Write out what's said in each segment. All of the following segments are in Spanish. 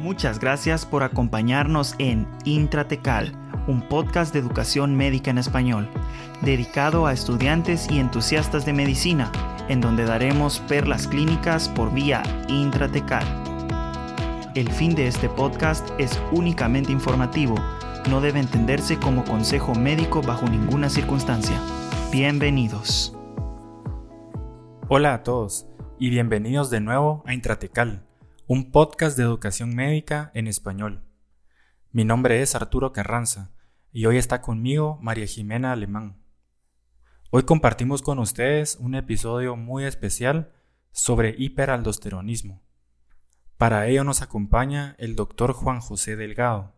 Muchas gracias por acompañarnos en Intratecal, un podcast de educación médica en español, dedicado a estudiantes y entusiastas de medicina, en donde daremos perlas clínicas por vía intratecal. El fin de este podcast es únicamente informativo, no debe entenderse como consejo médico bajo ninguna circunstancia. Bienvenidos. Hola a todos y bienvenidos de nuevo a Intratecal un podcast de educación médica en español. Mi nombre es Arturo Carranza y hoy está conmigo María Jimena Alemán. Hoy compartimos con ustedes un episodio muy especial sobre hiperaldosteronismo. Para ello nos acompaña el doctor Juan José Delgado.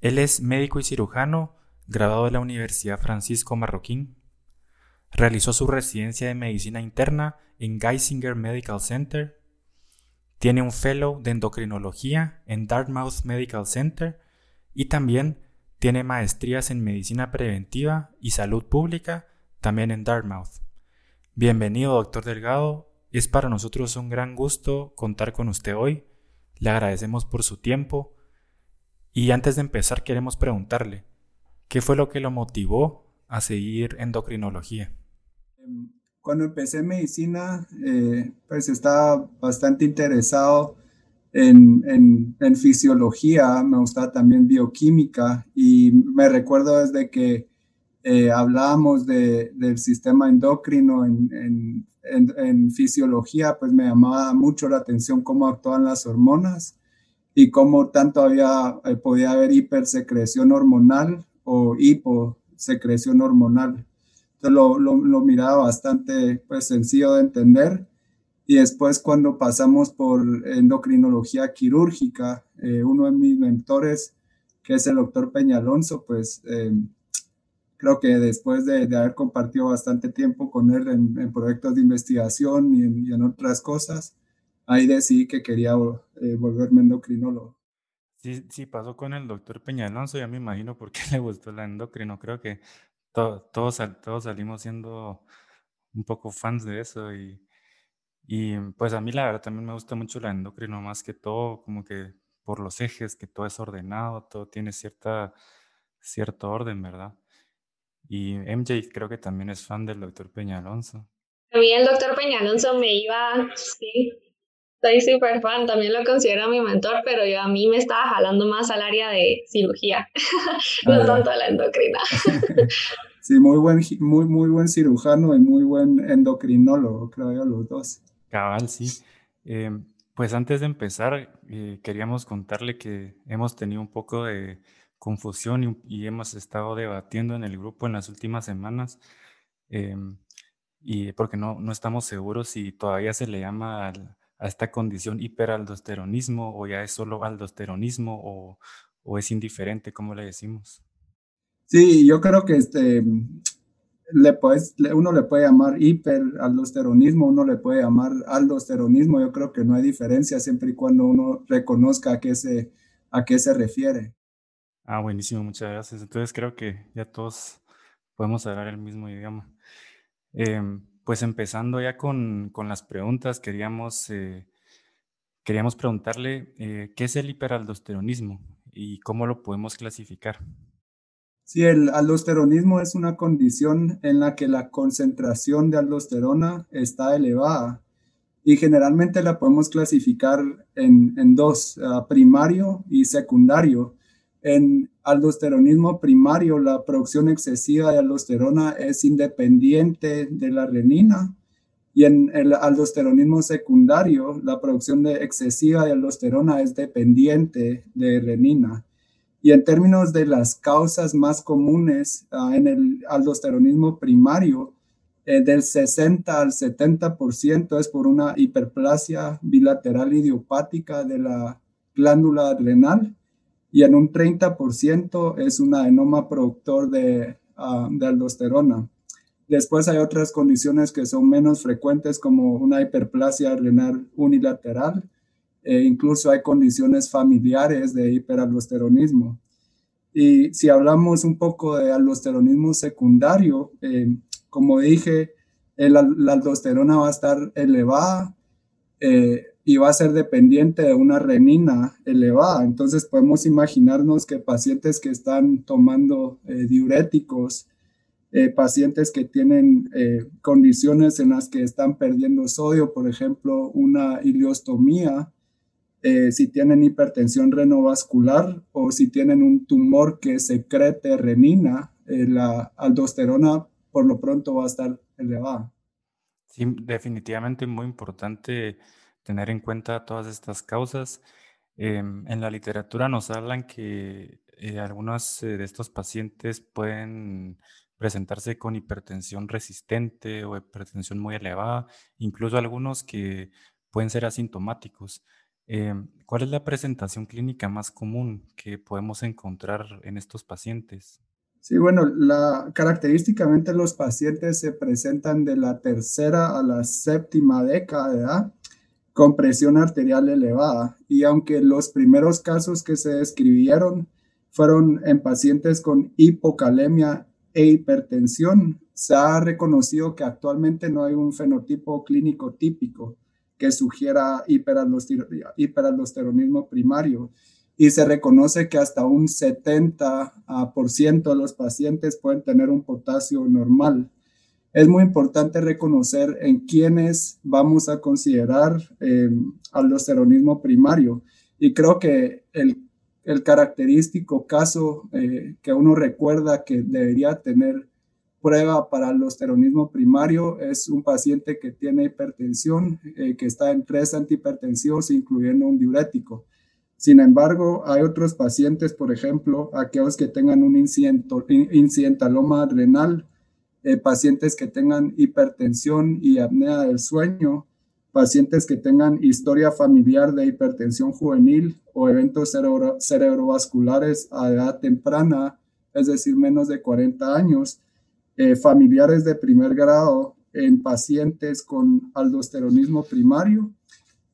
Él es médico y cirujano graduado de la Universidad Francisco Marroquín. Realizó su residencia de medicina interna en Geisinger Medical Center tiene un fellow de endocrinología en Dartmouth Medical Center y también tiene maestrías en medicina preventiva y salud pública también en Dartmouth. Bienvenido, doctor Delgado. Es para nosotros un gran gusto contar con usted hoy. Le agradecemos por su tiempo. Y antes de empezar queremos preguntarle, ¿qué fue lo que lo motivó a seguir endocrinología? Cuando empecé medicina, eh, pues estaba bastante interesado en, en, fisiología, me gustaba también bioquímica y me recuerdo desde que eh, hablábamos de, del sistema endocrino en, en, fisiología, pues me llamaba mucho la atención cómo actúan las hormonas y cómo tanto había, eh, podía haber hipersecreción hormonal o hiposecreción hormonal lo, lo, miraba bastante pues, sencillo de entender. Y después cuando pasamos por endocrinología quirúrgica, eh, uno de mis mentores, que es el doctor Peña Alonso, pues eh, creo que después de, haber compartido bastante tiempo con él en, proyectos de investigación y en, otras cosas, ahí decidí que quería eh, volverme endocrinólogo. Sí, sí, pasó con el doctor Peña Alonso, ya me imagino por qué le gustó la endocrino. Creo que todos, todos salimos siendo un poco fans de eso y, y pues a mí la verdad también me gusta mucho la endocrino más que todo, como que por los ejes, que todo es ordenado, todo tiene cierta, cierto orden, ¿verdad? Y MJ creo que también es fan del doctor Peña Alonso. A mí el doctor Peña Alonso me iba, sí, soy súper fan, también lo considero mi mentor, pero yo a mí me estaba jalando más al área de cirugía, no ah, tanto a la endocrina. sí, muy buen, muy, muy buen cirujano y muy buen endocrinólogo, creo yo, los dos. Cabal, sí. Eh, pues antes de empezar, eh, queríamos contarle que hemos tenido un poco de confusión y, hemos estado debatiendo en el grupo en las últimas semanas. Eh, y porque no, no estamos seguros si todavía se le llama al, a esta condición hiperaldosteronismo o ya es solo aldosteronismo o, o es indiferente, como le decimos? Sí, yo creo que este, le puedes, uno le puede llamar hiperaldosteronismo, uno le puede llamar aldosteronismo, yo creo que no hay diferencia siempre y cuando uno reconozca a qué se, a qué se refiere. Ah, buenísimo, muchas gracias. Entonces creo que ya todos podemos hablar el mismo idioma. Eh, pues empezando ya con, las preguntas, queríamos, eh, queríamos preguntarle eh, qué es el hiperaldosteronismo y cómo lo podemos clasificar. Sí, el aldosteronismo es una condición en la que la concentración de aldosterona está elevada y generalmente la podemos clasificar en, dos, ah, primario y secundario. En aldosteronismo primario, la producción excesiva de aldosterona es independiente de la renina. Y en el aldosteronismo secundario, la producción de excesiva de aldosterona es dependiente de renina. Y en términos de las causas más comunes ah, en el aldosteronismo primario, eh, del 60 al 70% es por una hiperplasia bilateral idiopática de la glándula adrenal y en un 30% es un adenoma productor de, uh, de aldosterona. Después hay otras condiciones que son menos frecuentes como una hiperplasia renal unilateral. E incluso hay condiciones familiares de hiperaldosteronismo. Y si hablamos un poco de aldosteronismo secundario, eh, como dije, el, la aldosterona va a estar elevada, eh, y va a ser dependiente de una renina elevada. Entonces podemos imaginarnos que pacientes que están tomando eh, diuréticos, eh, pacientes que tienen eh, condiciones en las que están perdiendo sodio, por ejemplo, una ileostomía, si tienen hipertensión renovascular o si tienen un tumor que secrete renina, la aldosterona por lo pronto va a estar elevada. Sí, definitivamente muy importante tener en cuenta todas estas causas. Em, en la literatura nos hablan que eh, algunos eh, de estos pacientes pueden presentarse con hipertensión resistente o hipertensión muy elevada, incluso algunos que pueden ser asintomáticos. Em, ¿Cuál es la presentación clínica más común que podemos encontrar en estos pacientes? Sí, bueno, la, característicamente los pacientes se presentan de la tercera a la séptima década de edad con presión arterial elevada. Y aunque los primeros casos que se describieron fueron en pacientes con hipocalemia e hipertensión, se ha reconocido que actualmente no hay un fenotipo clínico típico que sugiera hiperaldosteronismo primario. Y se reconoce que hasta un 70% de los pacientes pueden tener un potasio normal es muy importante reconocer en quiénes vamos a considerar eh, aldosteronismo primario. Y creo que el, característico caso eh, que uno recuerda que debería tener prueba para aldosteronismo primario es un paciente que tiene hipertensión, eh, que está en tres antihipertensivos, incluyendo un diurético. Sin embargo, hay otros pacientes, por ejemplo, aquellos que tengan un incidentaloma renal, eh, pacientes que tengan hipertensión y apnea del sueño, pacientes que tengan historia familiar de hipertensión juvenil o eventos cerebrovasculares a edad temprana, es decir, menos de 40 años, eh, familiares de primer grado en pacientes con aldosteronismo primario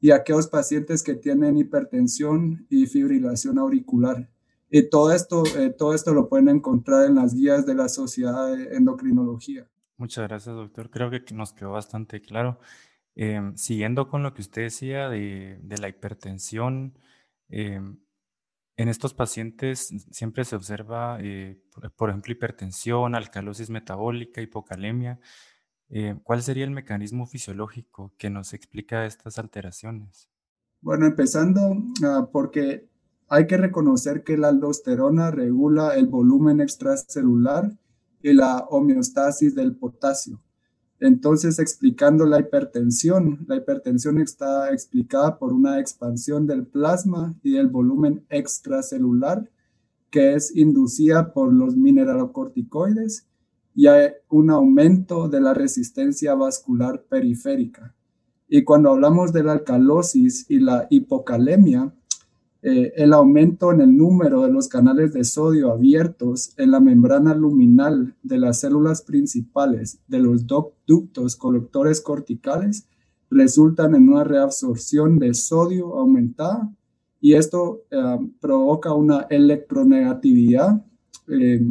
y aquellos pacientes que tienen hipertensión y fibrilación auricular. Y todo esto, eh, todo esto lo pueden encontrar en las guías de la Sociedad de Endocrinología. Muchas gracias, doctor. Creo que nos quedó bastante claro. Em, siguiendo con lo que usted decía de, de la hipertensión, em, en estos pacientes siempre se observa, eh, por, ejemplo, hipertensión, alcalosis metabólica, hipocalemia. Em, ¿Cuál sería el mecanismo fisiológico que nos explica estas alteraciones? Bueno, empezando uh, porque hay que reconocer que la aldosterona regula el volumen extracelular y la homeostasis del potasio. Entonces, explicando la hipertensión, la hipertensión está explicada por una expansión del plasma y del volumen extracelular que es inducida por los mineralocorticoides y hay un aumento de la resistencia vascular periférica. Y cuando hablamos de la alcalosis y la hipocalemia, eh, el aumento en el número de los canales de sodio abiertos en la membrana luminal de las células principales de los ductos colectores corticales resultan en una reabsorción de sodio aumentada y esto eh, provoca una electronegatividad eh,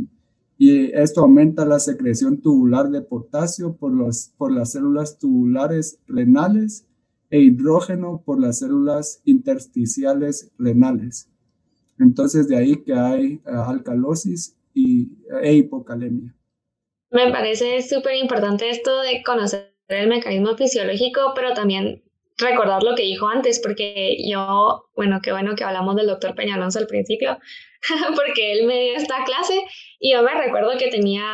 y esto aumenta la secreción tubular de potasio por, los, por las células tubulares renales e hidrógeno por las células intersticiales renales. Entonces, de ahí que hay eh, alcalosis y, e hipocalemia. Me parece súper importante esto de conocer el mecanismo fisiológico, pero también recordar lo que dijo antes, porque yo, bueno, qué bueno que hablamos del doctor Peñalonso al principio, porque él me dio esta clase y yo me recuerdo que tenía,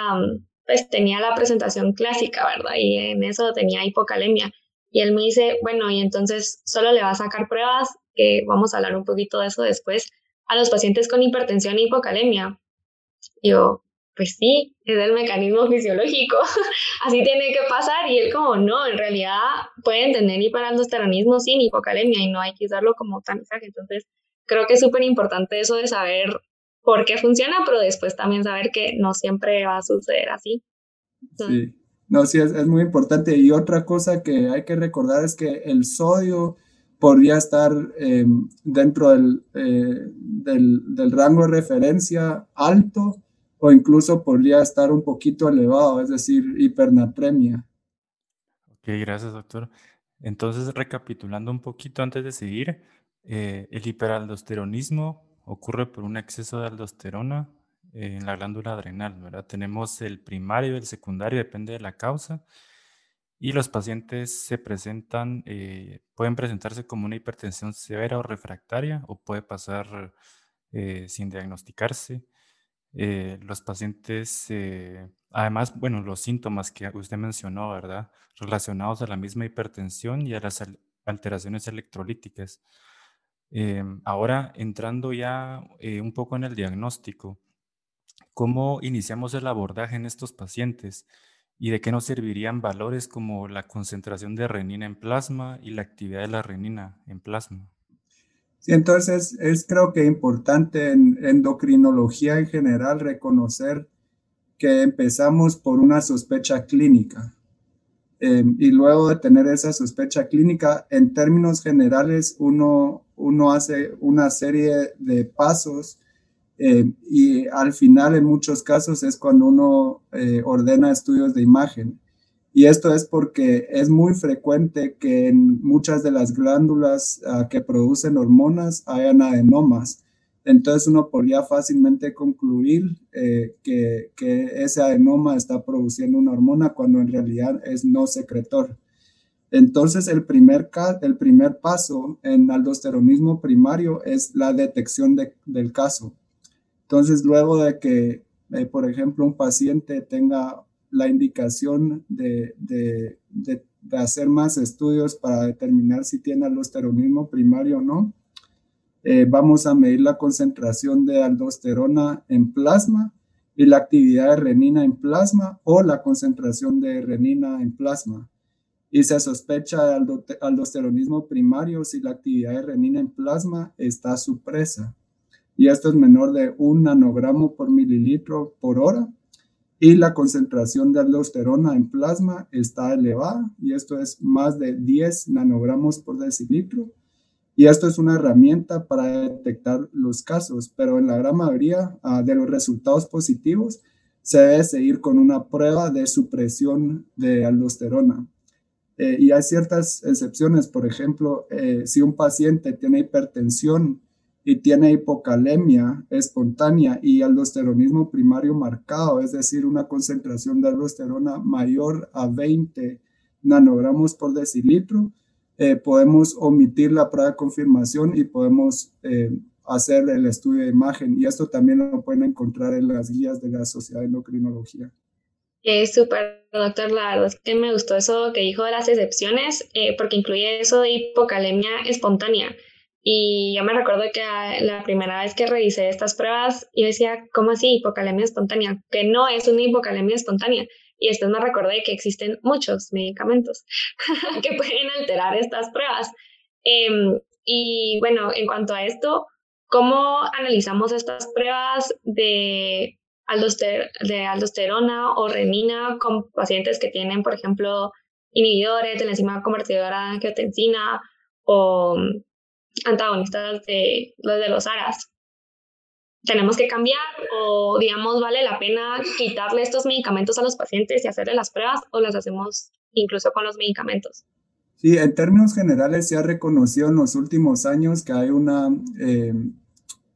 pues tenía la presentación clásica, ¿verdad? Y en eso tenía hipocalemia. Y él me dice, bueno, y entonces solo le va a sacar pruebas, que vamos a hablar un poquito de eso después, a los pacientes con hipertensión y hipocalemia. Yo, pues sí, es el mecanismo fisiológico, así tiene que pasar. Y él como, no, en realidad pueden tener hiperaldosteronismo sin hipocalemia y no hay que usarlo como tamizaje. Entonces, creo que es súper importante eso de saber por qué funciona, pero después también saber que no siempre va a suceder así. sí. No, sí, es, muy importante. Y otra cosa que hay que recordar es que el sodio podría estar em, dentro eh, del, del, rango de referencia alto o incluso podría estar un poquito elevado, es decir, hipernatremia. Ok, gracias, doctor. Entonces, recapitulando un poquito antes de seguir, eh, el hiperaldosteronismo ocurre por un exceso de aldosterona en la glándula adrenal, ¿verdad? Tenemos el primario y el secundario, depende de la causa. Y los pacientes se presentan, eh, pueden presentarse como una hipertensión severa o refractaria o puede pasar eh, sin diagnosticarse. Eh, los pacientes, además, bueno, los síntomas que usted mencionó, ¿verdad? Relacionados a la misma hipertensión y a las alteraciones electrolíticas. ahora, entrando ya un poco en el diagnóstico, ¿cómo iniciamos el abordaje en estos pacientes? ¿Y de qué nos servirían valores como la concentración de renina en plasma y la actividad de la renina en plasma? Sí, entonces es creo que importante en endocrinología en general reconocer que empezamos por una sospecha clínica. Em, y luego de tener esa sospecha clínica, en términos generales, uno, uno hace una serie de pasos eh, y al final, en muchos casos, es cuando uno eh, ordena estudios de imagen. Y esto es porque es muy frecuente que en muchas de las glándulas ah, que producen hormonas hayan adenomas. Entonces uno podría fácilmente concluir eh, que, que, ese adenoma está produciendo una hormona cuando en realidad es no secretor. Entonces el primer, el primer paso en aldosteronismo primario es la detección del caso. Entonces, luego de que, eh, por ejemplo, un paciente tenga la indicación de, de, hacer más estudios para determinar si tiene aldosteronismo primario o no, eh, vamos a medir la concentración de aldosterona en plasma y la actividad de renina en plasma o la concentración de renina en plasma. Y se sospecha de aldosteronismo primario si la actividad de renina en plasma está supresa y esto es menor de un nanogramo por mililitro por hora. Y la concentración de aldosterona en plasma está elevada y esto es más de 10 nanogramos por decilitro. Y esto es una herramienta para detectar los casos, pero en la gran mayoría ah, de los resultados positivos se debe seguir con una prueba de supresión de aldosterona. Eh, y hay ciertas excepciones, por ejemplo, eh, si un paciente tiene hipertensión y tiene hipocalemia espontánea y aldosteronismo primario marcado, es decir, una concentración de aldosterona mayor a 20 nanogramos por decilitro, eh, podemos omitir la prueba de confirmación y podemos eh, hacer el estudio de imagen. Y esto también lo pueden encontrar en las guías de la Sociedad de Endocrinología. Es súper, doctor. La verdad que me gustó eso que dijo de las excepciones, eh, porque incluye eso de hipocalemia espontánea. Y yo me recuerdo que la primera vez que revisé estas pruebas, yo decía, ¿cómo así hipocalemia espontánea? Que no es una hipocalemia espontánea. Y después me recordé que existen muchos medicamentos que pueden alterar estas pruebas. Em, y bueno, en cuanto a esto, ¿cómo analizamos estas pruebas de, de aldosterona o renina con pacientes que tienen, por ejemplo, inhibidores de la enzima convertidora de angiotensina o antagonistas de los de los ARAS. ¿Tenemos que cambiar o, digamos, vale la pena quitarle estos medicamentos a los pacientes y hacerle las pruebas o las hacemos incluso con los medicamentos? Sí, en términos generales se ha reconocido en los últimos años que hay una, eh,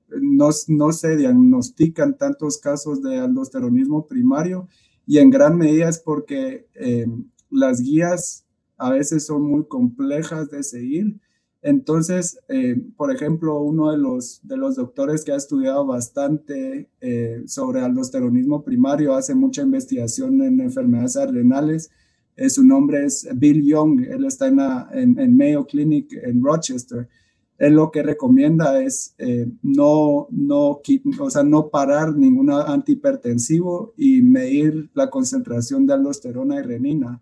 no, no, se diagnostican tantos casos de aldosteronismo primario y en gran medida es porque eh, las guías a veces son muy complejas de seguir entonces, eh, por ejemplo, uno de los, de los doctores que ha estudiado bastante eh, sobre aldosteronismo primario, hace mucha investigación en enfermedades renales, eh, su nombre es Bill Young, él está en, en, Mayo Clinic en Rochester. Él lo que recomienda es no, no, o sea, no parar ningún antihipertensivo y medir la concentración de aldosterona y renina.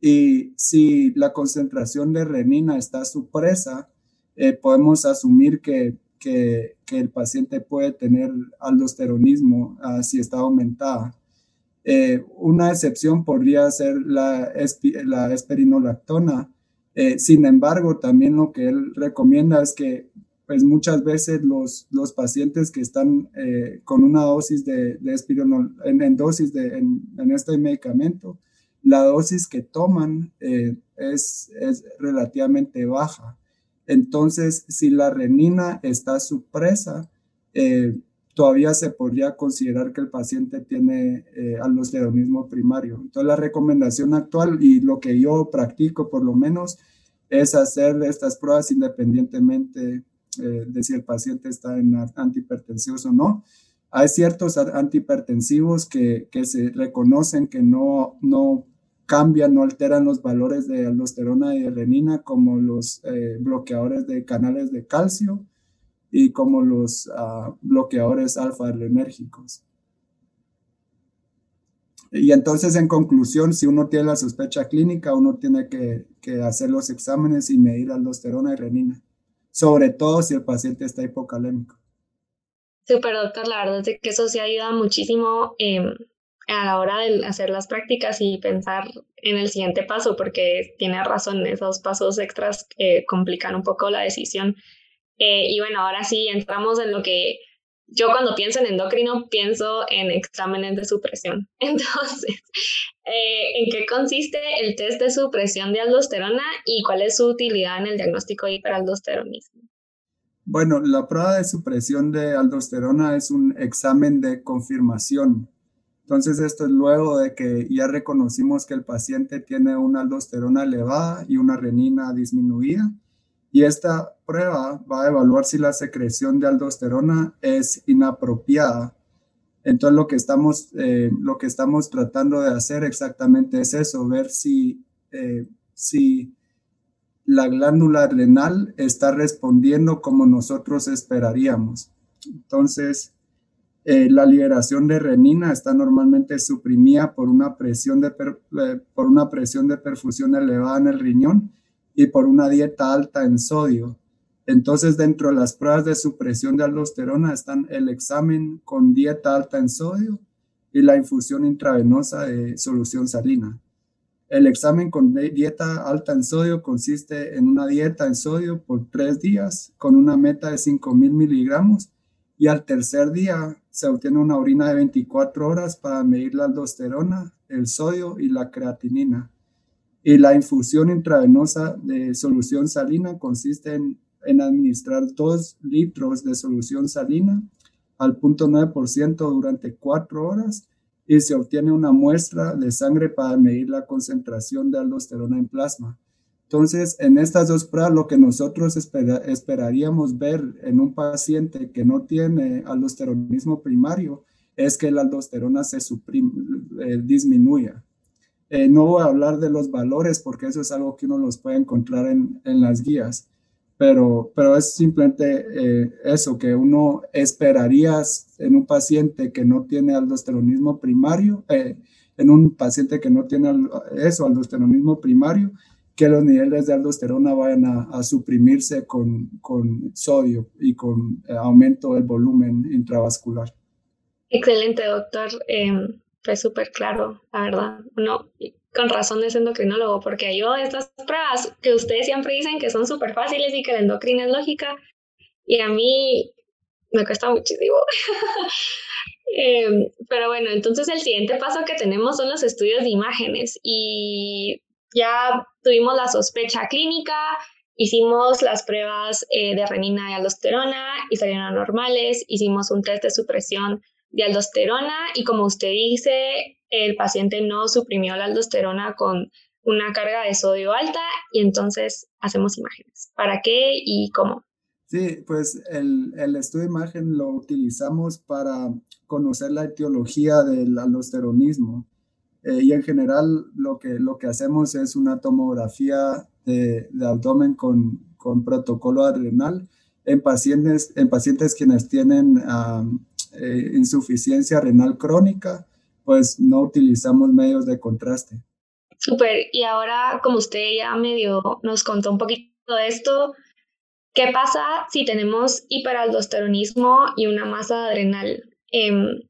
Y si la concentración de renina está supresa, eh, podemos asumir que, que, el paciente puede tener aldosteronismo ah, si está aumentada. Eh, una excepción podría ser la, la esperinolactona. Eh, sin embargo, también lo que él recomienda es que pues muchas veces los, los pacientes que están con una dosis de, de en, dosis de, en, en, este medicamento la dosis que toman eh, es, es relativamente baja. Entonces, si la renina está supresa, eh, todavía se podría considerar que el paciente tiene eh, primario. Entonces, la recomendación actual y lo que yo practico por lo menos es hacer estas pruebas independientemente eh, de si el paciente está en antihipertensivos o no. Hay ciertos antihipertensivos que, que se reconocen que no, no cambian, no alteran los valores de aldosterona y renina, como los eh, bloqueadores de canales de calcio y como los ah, bloqueadores alfa-adrenérgicos. Y entonces, en conclusión, si uno tiene la sospecha clínica, uno tiene que, hacer los exámenes y medir aldosterona y renina, sobre todo si el paciente está hipocalémico. Super, doctor, la verdad es que eso sí ayuda muchísimo a la hora de hacer las prácticas y pensar en el siguiente paso, porque tiene razón, esos pasos extras que complican un poco la decisión. Eh, y bueno, ahora sí entramos en lo que yo cuando pienso en endocrino pienso en exámenes de supresión. Entonces, eh, ¿en qué consiste el test de supresión de aldosterona y cuál es su utilidad en el diagnóstico de hiperaldosteronismo? Bueno, la prueba de supresión de aldosterona es un examen de confirmación entonces, esto es luego de que ya reconocimos que el paciente tiene una aldosterona elevada y una renina disminuida. Y esta prueba va a evaluar si la secreción de aldosterona es inapropiada. Entonces, lo que estamos, eh, lo que estamos tratando de hacer exactamente es eso, ver si, eh, si la glándula renal está respondiendo como nosotros esperaríamos. Entonces, eh, la liberación de renina está normalmente suprimida por una, presión de eh, por una presión de perfusión elevada en el riñón y por una dieta alta en sodio. Entonces, dentro de las pruebas de supresión de aldosterona están el examen con dieta alta en sodio y la infusión intravenosa de solución salina. El examen con dieta alta en sodio consiste en una dieta en sodio por tres días con una meta de 5.000 miligramos y al tercer día se obtiene una orina de 24 horas para medir la aldosterona, el sodio y la creatinina. Y la infusión intravenosa de solución salina consiste en, administrar 2 litros de solución salina al 0.9% durante 4 horas y se obtiene una muestra de sangre para medir la concentración de aldosterona en plasma. Entonces, en estas dos pruebas, lo que nosotros esperaríamos ver en un paciente que no tiene aldosteronismo primario es que la aldosterona se eh, disminuya. Eh, no voy a hablar de los valores porque eso es algo que uno los puede encontrar en, las guías, pero, pero es simplemente eh, eso, que uno esperaría en un paciente que no tiene aldosteronismo primario, en un paciente que no tiene eso, aldosteronismo primario, que los niveles de aldosterona vayan a, suprimirse con, con, sodio y con eh, aumento del volumen intravascular. Excelente, doctor. Em, fue súper claro, la verdad. Uno, con razón es endocrinólogo, porque yo estas pruebas que ustedes siempre dicen que son súper fáciles y que la endocrina es lógica, y a mí me cuesta muchísimo. Em, pero bueno, entonces el siguiente paso que tenemos son los estudios de imágenes y ya tuvimos la sospecha clínica, hicimos las pruebas eh, de renina y aldosterona y salieron normales, hicimos un test de supresión de aldosterona y como usted dice, el paciente no suprimió la aldosterona con una carga de sodio alta y entonces hacemos imágenes. ¿Para qué y cómo? Sí, pues el, el estudio de imagen lo utilizamos para conocer la etiología del aldosteronismo. Eh, y en general lo que, lo que hacemos es una tomografía de, abdomen con, con, protocolo adrenal en pacientes, en pacientes quienes tienen eh, insuficiencia renal crónica, pues no utilizamos medios de contraste. Súper, y ahora como usted ya medio nos contó un poquito de esto, ¿qué pasa si tenemos hiperaldosteronismo y una masa adrenal? Em,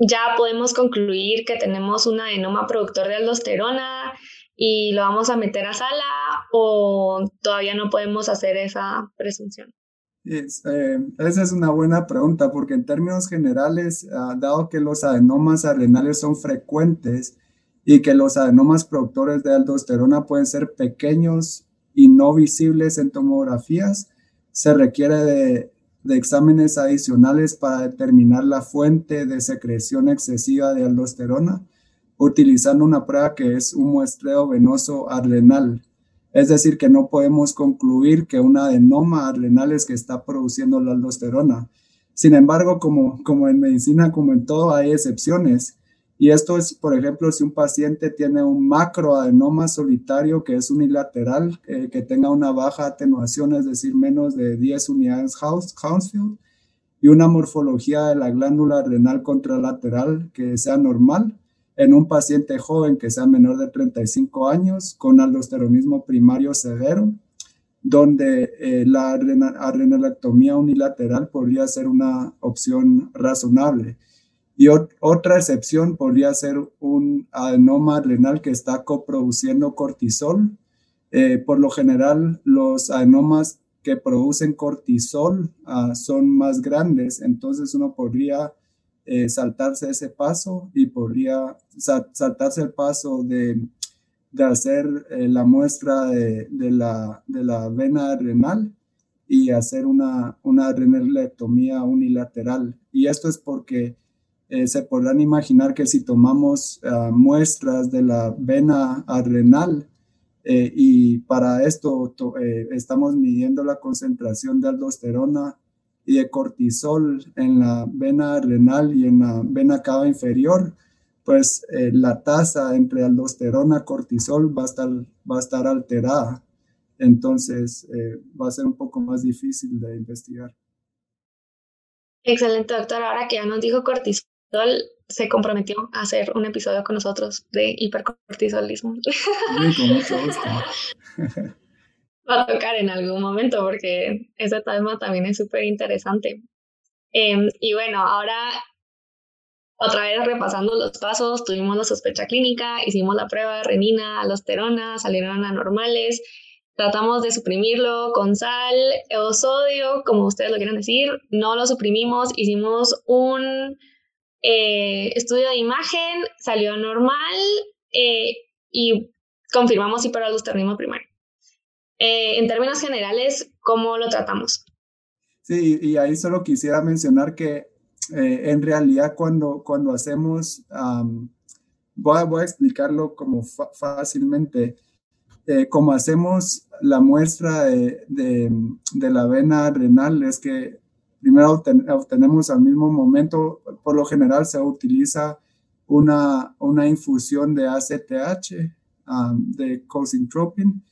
ya podemos concluir que tenemos un adenoma productor de aldosterona y lo vamos a meter a sala o todavía no podemos hacer esa presunción? Eh, esa es una buena pregunta porque en términos generales, ah, dado que los adenomas adrenales son frecuentes, y que los adenomas productores de aldosterona pueden ser pequeños y no visibles en tomografías, se requiere de, de exámenes adicionales para determinar la fuente de secreción excesiva de aldosterona, utilizando una prueba que es un muestreo venoso adrenal. Es decir, que no podemos concluir que un adenoma adrenal es que está produciendo la aldosterona. Sin embargo, como, como en medicina, como en todo, hay excepciones. Y esto es, por ejemplo, si un paciente tiene un macroadenoma solitario que es unilateral, eh, que tenga una baja atenuación, es decir, menos de 10 unidades Hounsfield, y una morfología de la glándula renal contralateral que sea normal en un paciente joven que sea menor de 35 años con aldosteronismo primario severo, donde eh, la adrenalectomía unilateral podría ser una opción razonable. Y otra excepción podría ser un adenoma adrenal que está coproduciendo cortisol. Eh, por lo general, los adenomas que producen cortisol ah, son más grandes, entonces uno podría eh, saltarse ese paso y podría saltarse el paso de, de hacer eh, la muestra de, de, la, de, la, vena adrenal y hacer una, una adrenalectomía unilateral. Y esto es porque eh, se podrán imaginar que si tomamos ah, muestras de la vena adrenal eh, y para esto eh, estamos midiendo la concentración de aldosterona y de cortisol en la vena adrenal y en la vena cava inferior, pues la tasa entre aldosterona y cortisol va a estar, va a estar alterada. Entonces va a ser un poco más difícil de investigar. Excelente, doctor. Ahora que ya nos dijo cortisol, se comprometió a hacer un episodio con nosotros de hipercortisolismo. Va a tocar en algún momento porque ese tema también es súper interesante. Em, y bueno, ahora otra vez repasando los pasos, tuvimos la sospecha clínica, hicimos la prueba de renina, alosterona, salieron anormales, tratamos de suprimirlo con sal o sodio, como ustedes lo quieran decir, no lo suprimimos, hicimos un eh, estudio de imagen, salió normal eh, y confirmamos hiperaldosteronismo primario. Eh, en términos generales, ¿cómo lo tratamos? Sí, y ahí solo quisiera mencionar que en realidad cuando, cuando hacemos, voy, a, explicarlo como fácilmente, como hacemos la muestra de, de, la vena renal, es que primero obtenemos al mismo momento, por lo general se utiliza una, una infusión de ACTH, um, de cosintropin,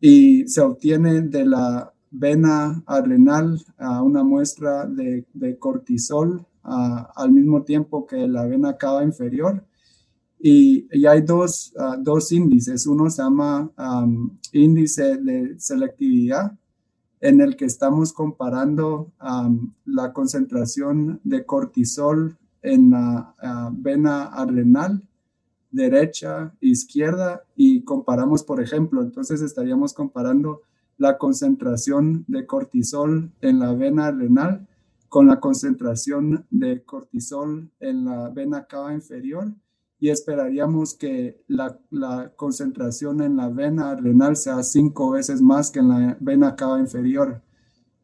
y se obtiene de la vena adrenal una muestra de, cortisol al mismo tiempo que la vena cava inferior. Y, y hay dos, dos, índices. Uno se llama um, índice de selectividad en el que estamos comparando la concentración de cortisol en la vena adrenal derecha, izquierda y comparamos, por ejemplo, entonces estaríamos comparando la concentración de cortisol en la vena adrenal con la concentración de cortisol en la vena cava inferior y esperaríamos que la, concentración en la vena renal sea cinco veces más que en la vena cava inferior.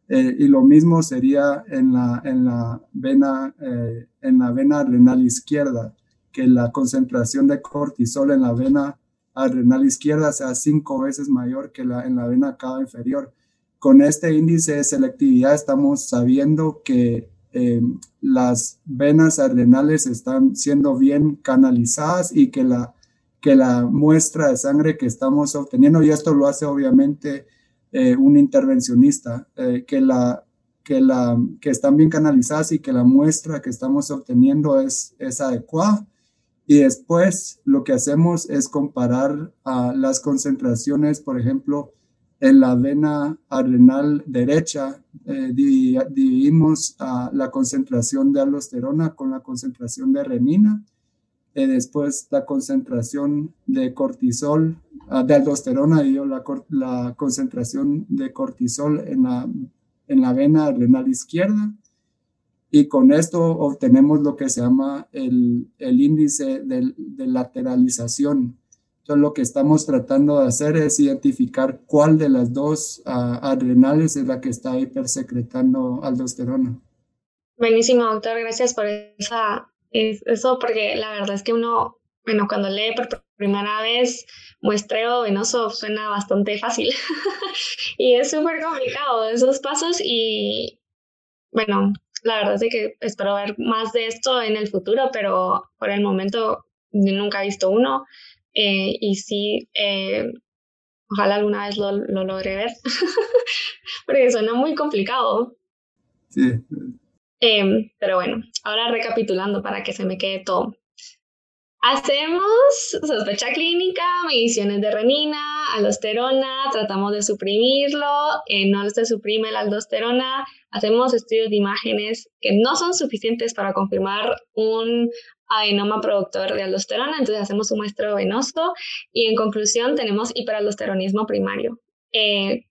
Eh, y lo mismo sería en la, en la, vena, eh, en la vena renal izquierda, que la concentración de cortisol en la vena adrenal izquierda sea cinco veces mayor que la, en la vena cava inferior. Con este índice de selectividad estamos sabiendo que eh, las venas adrenales están siendo bien canalizadas y que la, que la muestra de sangre que estamos obteniendo, y esto lo hace obviamente eh, un intervencionista, eh, que, la, que, la, que están bien canalizadas y que la muestra que estamos obteniendo es, es adecuada. Y después lo que hacemos es comparar a las concentraciones, por ejemplo, en la vena adrenal derecha eh, dividimos la concentración de aldosterona con la concentración de renina. eh, después la concentración de cortisol, ah, de aldosterona, y la, la concentración de cortisol en la, en la vena adrenal izquierda. y con esto obtenemos lo que se llama el, el índice de, de, lateralización. Entonces lo que estamos tratando de hacer es identificar cuál de las dos uh, adrenales es la que está hipersecretando aldosterona. Buenísimo, doctor. Gracias por esa, eso, porque la verdad es que uno, bueno, cuando lee por primera vez muestreo venoso suena bastante fácil y es súper complicado esos pasos y bueno, la verdad es que espero ver más de esto en el futuro, pero por el momento nunca he visto uno eh, y sí, eh, ojalá alguna vez lo, lo logre ver, porque suena muy complicado. Sí. Eh, pero bueno, ahora recapitulando para que se me quede todo. Hacemos sospecha clínica, mediciones de renina, aldosterona, tratamos de suprimirlo, eh, no se suprime la aldosterona, hacemos estudios de imágenes que no son suficientes para confirmar un adenoma productor de aldosterona, entonces hacemos un muestreo venoso y en conclusión tenemos hiperaldosteronismo primario. Eh,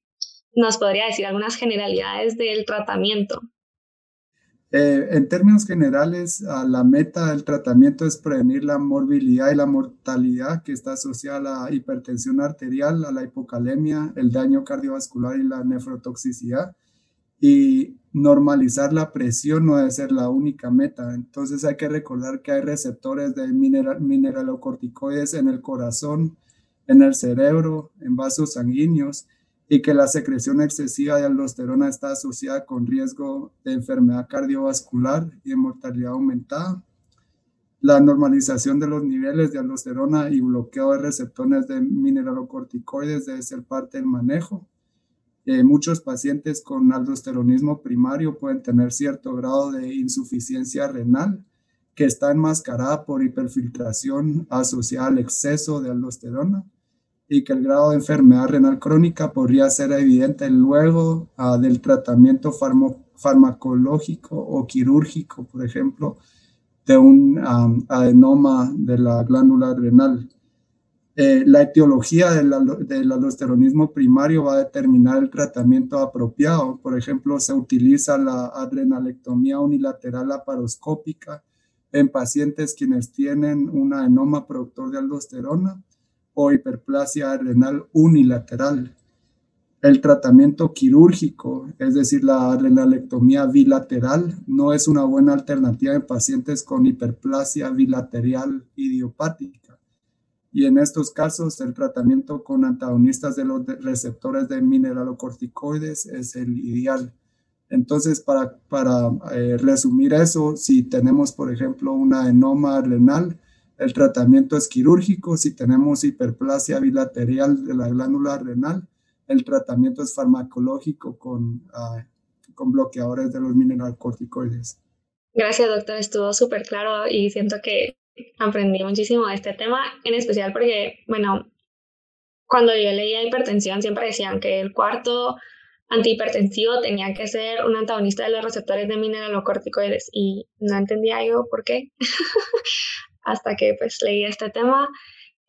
¿Nos podría decir algunas generalidades del tratamiento? Eh, en términos generales, la meta del tratamiento es prevenir la morbilidad y la mortalidad que está asociada a la hipertensión arterial, a la hipocalemia, el daño cardiovascular y la nefrotoxicidad. Y normalizar la presión no debe ser la única meta. Entonces hay que recordar que hay receptores de mineral, mineralocorticoides en el corazón, en el cerebro, en vasos sanguíneos y que la secreción excesiva de aldosterona está asociada con riesgo de enfermedad cardiovascular y de mortalidad aumentada. La normalización de los niveles de aldosterona y bloqueo de receptores de mineralocorticoides debe ser parte del manejo. Eh, muchos pacientes con aldosteronismo primario pueden tener cierto grado de insuficiencia renal que está enmascarada por hiperfiltración asociada al exceso de aldosterona y que el grado de enfermedad renal crónica podría ser evidente luego uh, del tratamiento farmacológico o quirúrgico, por ejemplo, de un um, adenoma de la glándula renal. Eh, la etiología del, del, aldosteronismo primario va a determinar el tratamiento apropiado. Por ejemplo, se utiliza la adrenalectomía unilateral laparoscópica en pacientes quienes tienen un adenoma productor de aldosterona o hiperplasia renal unilateral. El tratamiento quirúrgico, es decir, la adrenalectomía bilateral, no es una buena alternativa en pacientes con hiperplasia bilateral idiopática. Y en estos casos, el tratamiento con antagonistas de los receptores de mineralocorticoides es el ideal. Entonces, para, para eh, resumir eso, si tenemos, por ejemplo, una enoma renal, el tratamiento es quirúrgico. Si tenemos hiperplasia bilateral de la glándula renal, el tratamiento es farmacológico con, uh, con bloqueadores de los mineralocorticoides. Gracias, doctor. Estuvo súper claro y siento que aprendí muchísimo de este tema, en especial porque, bueno, cuando yo leía hipertensión siempre decían que el cuarto antihipertensivo tenía que ser un antagonista de los receptores de mineralocorticoides y no entendía yo por qué. hasta que pues leí este tema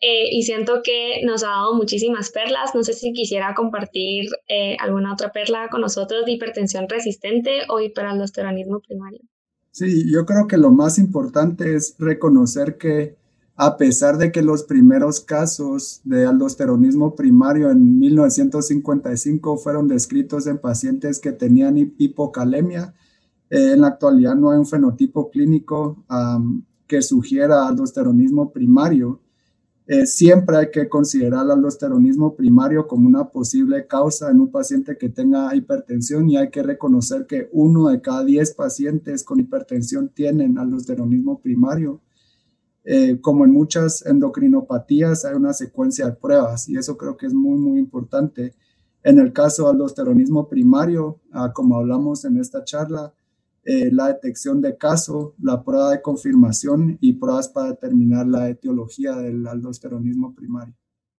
eh, y siento que nos ha dado muchísimas perlas. No sé si quisiera compartir eh, alguna otra perla con nosotros de hipertensión resistente o hiperaldosteronismo primario. Sí, yo creo que lo más importante es reconocer que a pesar de que los primeros casos de aldosteronismo primario en 1955 fueron descritos en pacientes que tenían hipocalemia, eh, en la actualidad no hay un fenotipo clínico que sugiera aldosteronismo primario, eh, siempre hay que considerar el aldosteronismo primario como una posible causa en un paciente que tenga hipertensión y hay que reconocer que uno de cada diez pacientes con hipertensión tienen aldosteronismo primario. Eh, como en muchas endocrinopatías hay una secuencia de pruebas y eso creo que es muy, muy importante. En el caso del aldosteronismo primario, ah, como hablamos en esta charla, eh, la detección de caso, la prueba de confirmación y pruebas para determinar la etiología del aldosteronismo primario.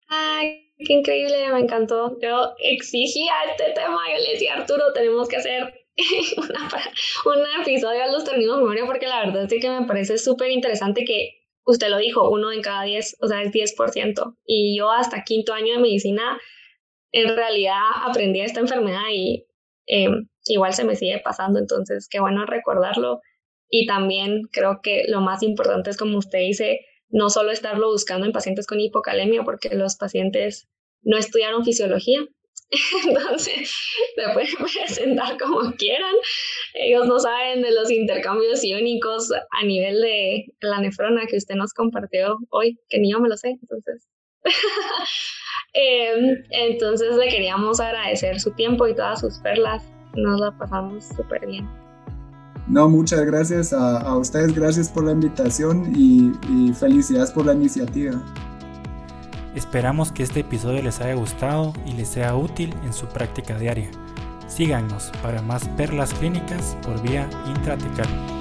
Ay, qué increíble, me encantó. Yo exigía este tema, yo le decía, Arturo, tenemos que hacer un episodio de aldosteronismo primario porque la verdad es que me parece súper interesante que usted lo dijo, uno en cada diez, o sea, es 10%. Y yo hasta quinto año de medicina, en realidad aprendí esta enfermedad y eh, igual se me sigue pasando, entonces qué bueno recordarlo. Y también creo que lo más importante es, como usted dice, no solo estarlo buscando en pacientes con hipocalemia, porque los pacientes no estudiaron fisiología, entonces se pueden presentar como quieran. Ellos no saben de los intercambios iónicos a nivel de la nefrona que usted nos compartió hoy, que ni yo me lo sé. Entonces, em, entonces le queríamos agradecer su tiempo y todas sus perlas. Nos la pasamos súper bien. No, muchas gracias a, ustedes, gracias por la invitación y, y felicidades por la iniciativa. Esperamos que este episodio les haya gustado y les sea útil en su práctica diaria. Síganos para más perlas clínicas por vía intratecal.